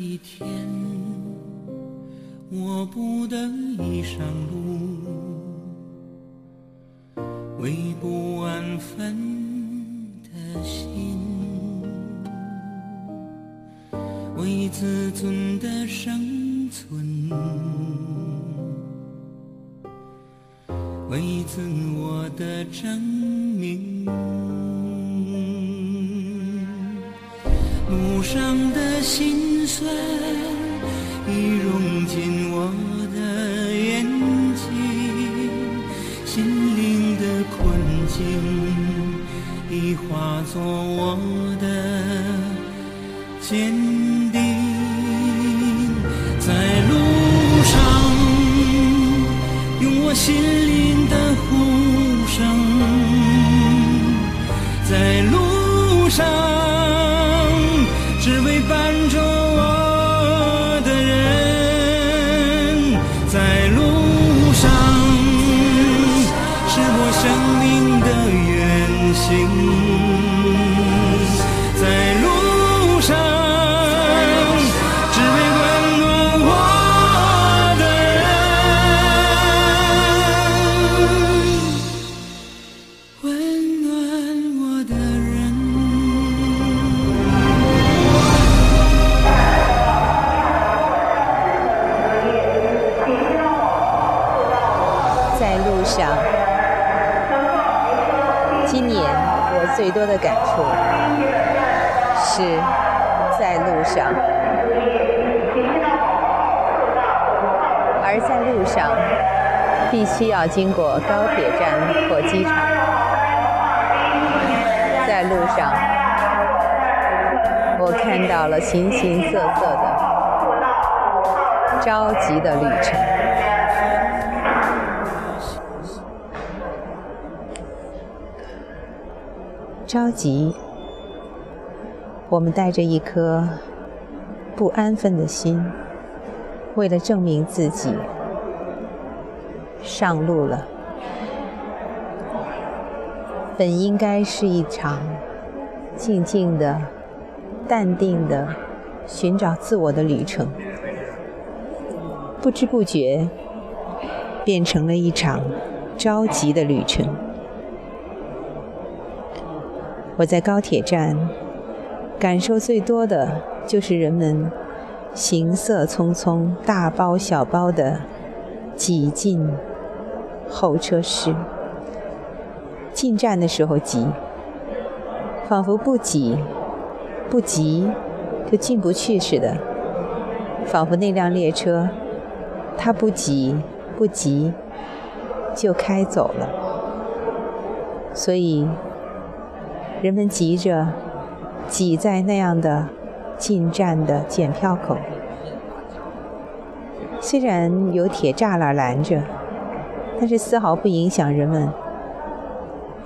一天，我不得已上路，为不安分的心，为自尊的生存，为自我的证明。路上的心酸已融进我的眼睛，心灵的困境已化作我的坚定。在路上，用我心灵的呼声，在路上。只为伴着情。而在路上必须要经过高铁站或机场，在路上我看到了形形色色的着急的旅程。着急，我们带着一颗不安分的心，为了证明自己，上路了。本应该是一场静静的、淡定的寻找自我的旅程，不知不觉变成了一场着急的旅程。我在高铁站感受最多的就是人们行色匆匆、大包小包的挤进候车室。进站的时候急，仿佛不挤、不急就进不去似的，仿佛那辆列车它不挤、不急就开走了。所以。人们急着挤在那样的进站的检票口，虽然有铁栅栏拦着，但是丝毫不影响人们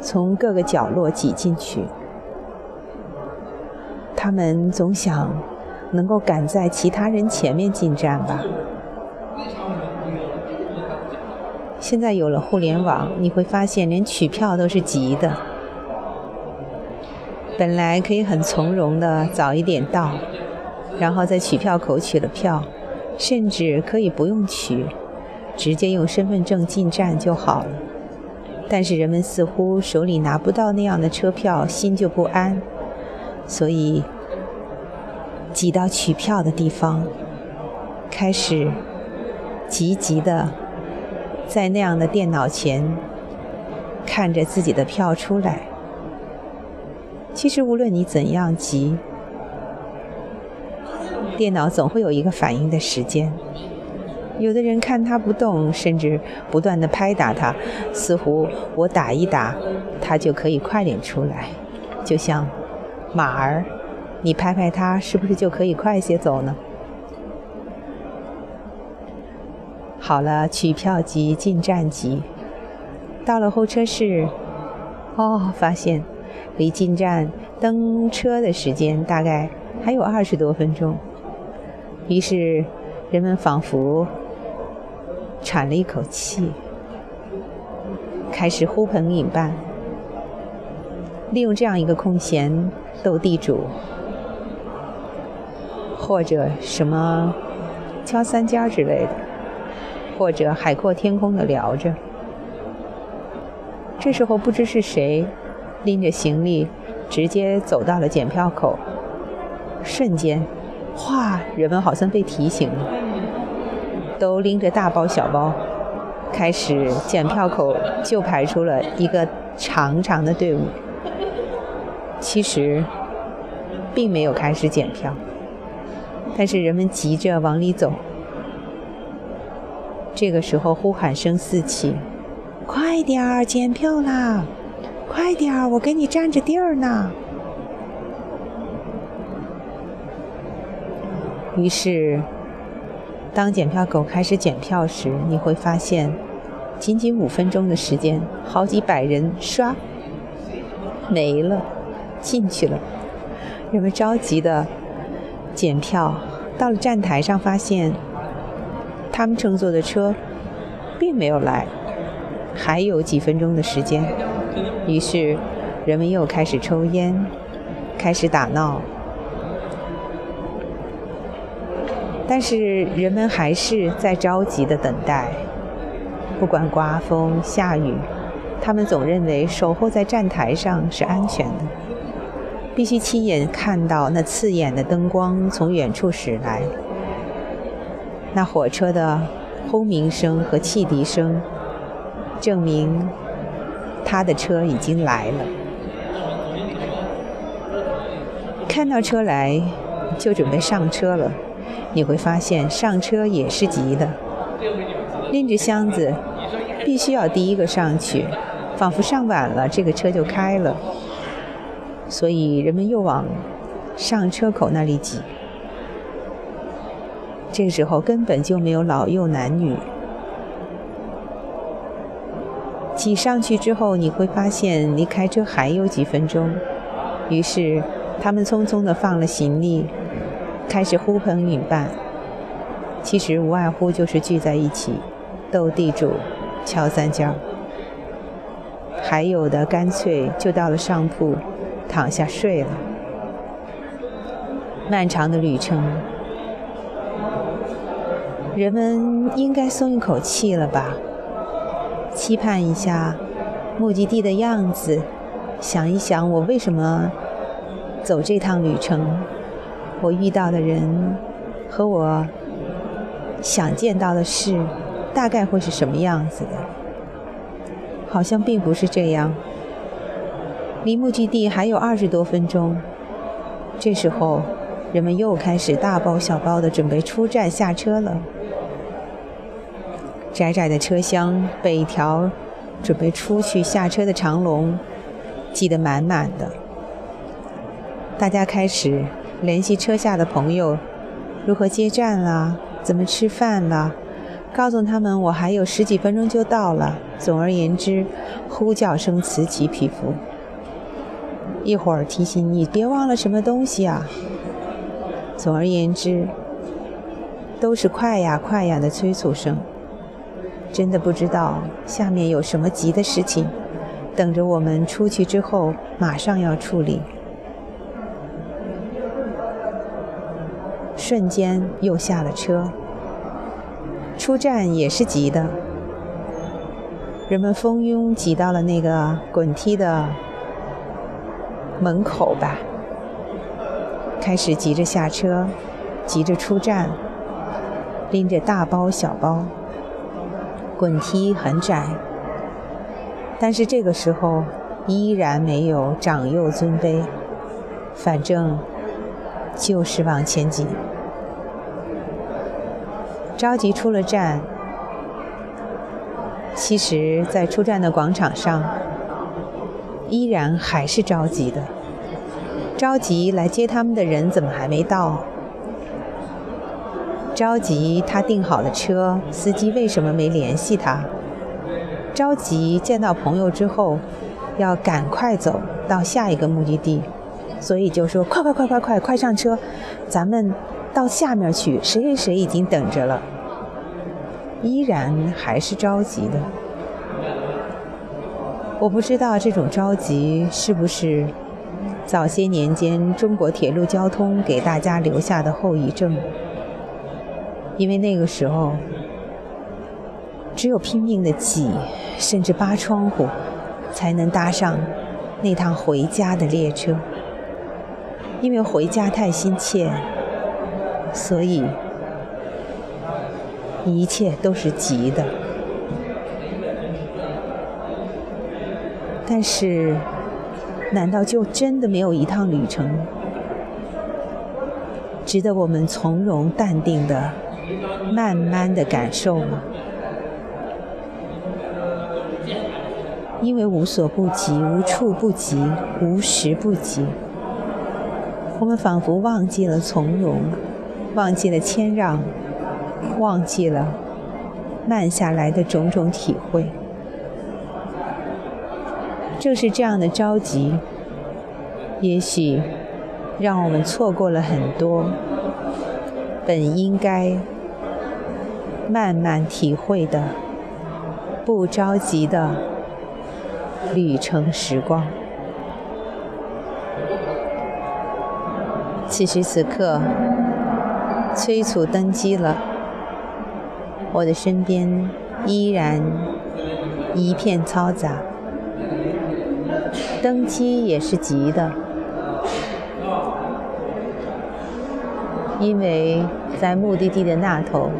从各个角落挤进去。他们总想能够赶在其他人前面进站吧。现在有了互联网，你会发现连取票都是急的。本来可以很从容的早一点到，然后在取票口取了票，甚至可以不用取，直接用身份证进站就好了。但是人们似乎手里拿不到那样的车票，心就不安，所以挤到取票的地方，开始急急的在那样的电脑前看着自己的票出来。其实，无论你怎样急，电脑总会有一个反应的时间。有的人看它不动，甚至不断的拍打它，似乎我打一打，它就可以快点出来。就像马儿，你拍拍它，是不是就可以快些走呢？好了，取票急，进站急，到了候车室，哦，发现。离进站登车的时间大概还有二十多分钟，于是人们仿佛喘了一口气，开始呼朋引伴，利用这样一个空闲斗地主。或者什么敲三尖之类的，或者海阔天空的聊着。这时候不知是谁拎着行李直接走到了检票口，瞬间，哗，人们好像被提醒了，都拎着大包小包，开始检票口就排出了一个长长的队伍。其实，并没有开始检票，但是人们急着往里走。这个时候呼喊声四起。快点儿检票啦！快点儿，我给你占着地儿呢。于是，当检票狗开始检票时，你会发现，仅仅五分钟的时间，好几百人刷没了，进去了。人们着急的检票，到了站台上，发现他们乘坐的车并没有来。还有几分钟的时间，于是人们又开始抽烟，开始打闹。但是人们还是在着急的等待，不管刮风下雨，他们总认为守候在站台上是安全的。必须亲眼看到那刺眼的灯光从远处驶来，那火车的轰鸣声和汽笛声。证明他的车已经来了。看到车来，就准备上车了。你会发现上车也是急的，拎着箱子，必须要第一个上去，仿佛上晚了这个车就开了。所以人们又往上车口那里挤。这个时候根本就没有老幼男女。挤上去之后，你会发现离开车还有几分钟。于是，他们匆匆地放了行李，开始呼朋引伴。其实无外乎就是聚在一起，斗地主，敲三尖。还有的干脆就到了上铺，躺下睡了。漫长的旅程，人们应该松一口气了吧？期盼一下目的地的样子，想一想我为什么走这趟旅程，我遇到的人和我想见到的事，大概会是什么样子的？好像并不是这样。离目的地还有二十多分钟，这时候人们又开始大包小包的准备出站下车了。窄窄的车厢被一条准备出去下车的长龙挤得满满的。大家开始联系车下的朋友，如何接站啦，怎么吃饭啦，告诉他们我还有十几分钟就到了。总而言之，呼叫声此起彼伏。一会儿提醒你别忘了什么东西啊。总而言之，都是快呀快呀的催促声。真的不知道下面有什么急的事情等着我们出去之后马上要处理。瞬间又下了车，出站也是急的，人们蜂拥挤到了那个滚梯的门口吧，开始急着下车，急着出站，拎着大包小包。滚梯很窄，但是这个时候依然没有长幼尊卑，反正就是往前挤。着急出了站，其实，在出站的广场上，依然还是着急的。着急来接他们的人怎么还没到？着急，他订好了车，司机为什么没联系他？着急见到朋友之后，要赶快走到下一个目的地，所以就说快快快快快快上车，咱们到下面去，谁谁谁已经等着了。依然还是着急的，我不知道这种着急是不是早些年间中国铁路交通给大家留下的后遗症。因为那个时候，只有拼命的挤，甚至扒窗户，才能搭上那趟回家的列车。因为回家太心切，所以一切都是急的。但是，难道就真的没有一趟旅程值得我们从容淡定的、慢慢的感受吗？因为无所不及，无处不及，无时不及。我们仿佛忘记了从容，忘记了谦让，忘记了慢下来的种种体会。正是这样的着急，也许让我们错过了很多本应该慢慢体会的、不着急的旅程时光。此时此刻，催促登机了。我的身边依然一片嘈杂，登机也是急的，因为在目的地的那头，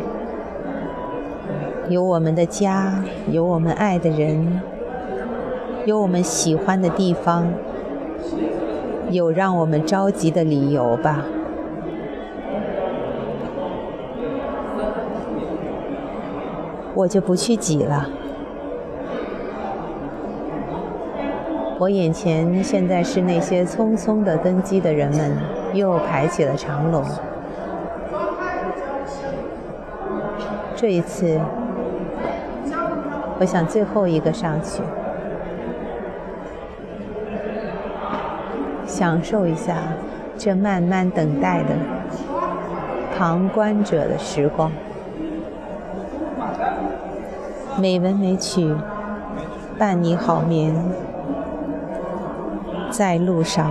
有我们的家，有我们爱的人，有我们喜欢的地方。有让我们着急的理由吧？我就不去挤了。我眼前现在是那些匆匆的登机的人们又排起了长龙。这一次，我想最后一个上去。享受一下这慢慢等待的旁观者的时光，美文美曲伴你好眠，在路上。